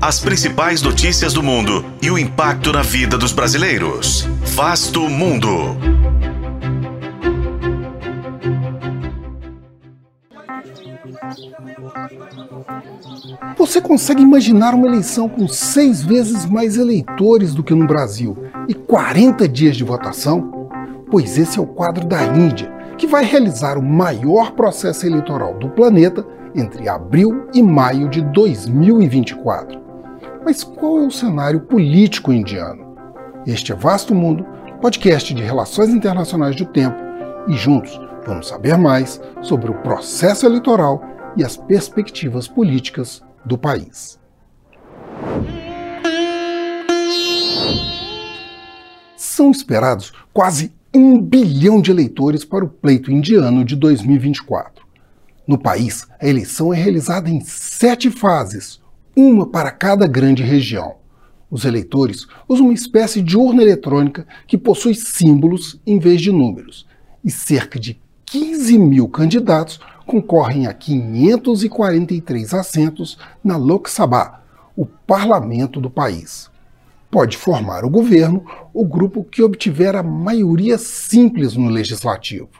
as principais notícias do mundo e o impacto na vida dos brasileiros. Vasto Mundo. Você consegue imaginar uma eleição com seis vezes mais eleitores do que no Brasil e 40 dias de votação? Pois esse é o quadro da Índia, que vai realizar o maior processo eleitoral do planeta entre abril e maio de 2024. Mas qual é o cenário político indiano? Este é Vasto Mundo, podcast de relações internacionais do tempo, e juntos vamos saber mais sobre o processo eleitoral e as perspectivas políticas do país. São esperados quase um bilhão de eleitores para o pleito indiano de 2024. No país, a eleição é realizada em sete fases, uma para cada grande região. Os eleitores usam uma espécie de urna eletrônica que possui símbolos em vez de números, e cerca de 15 mil candidatos concorrem a 543 assentos na Lok Sabha, o parlamento do país. Pode formar o governo o grupo que obtiver a maioria simples no legislativo.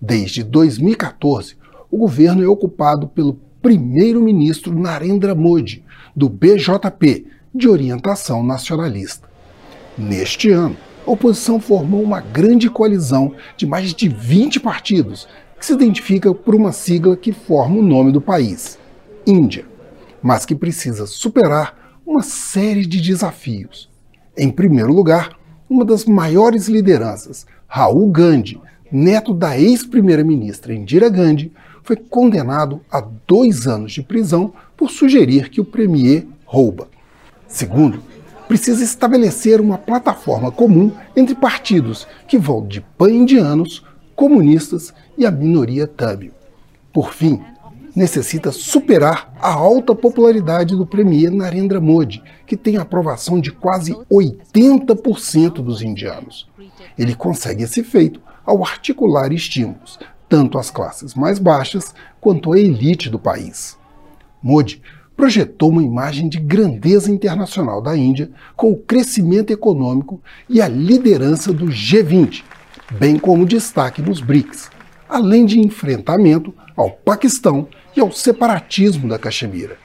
Desde 2014, o governo é ocupado pelo primeiro-ministro Narendra Modi, do BJP, de orientação nacionalista. Neste ano, a oposição formou uma grande coalizão de mais de 20 partidos, que se identifica por uma sigla que forma o nome do país, Índia, mas que precisa superar uma série de desafios. Em primeiro lugar, uma das maiores lideranças, Raul Gandhi, neto da ex-primeira-ministra Indira Gandhi, foi condenado a dois anos de prisão por sugerir que o premier rouba. Segundo, precisa estabelecer uma plataforma comum entre partidos que vão de pan-indianos, comunistas e a minoria tâmil. Por fim, necessita superar a alta popularidade do premier Narendra Modi, que tem aprovação de quase 80% dos indianos. Ele consegue esse feito ao articular estímulos, tanto às classes mais baixas quanto à elite do país. Modi projetou uma imagem de grandeza internacional da Índia com o crescimento econômico e a liderança do G20, bem como destaque nos BRICS, além de enfrentamento ao Paquistão e ao separatismo da Caxemira.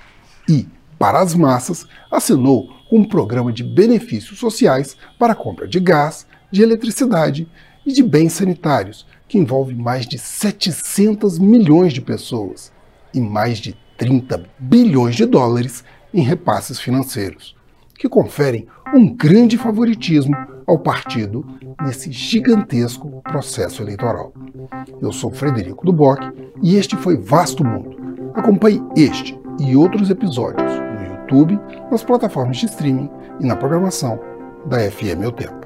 E, para as massas, assinou um programa de benefícios sociais para a compra de gás, de eletricidade e de bens sanitários, que envolve mais de 700 milhões de pessoas e mais de 30 bilhões de dólares em repasses financeiros, que conferem um grande favoritismo ao partido nesse gigantesco processo eleitoral. Eu sou Frederico Duboc e este foi Vasto Mundo. Acompanhe este e outros episódios no YouTube, nas plataformas de streaming e na programação da FM O Tempo.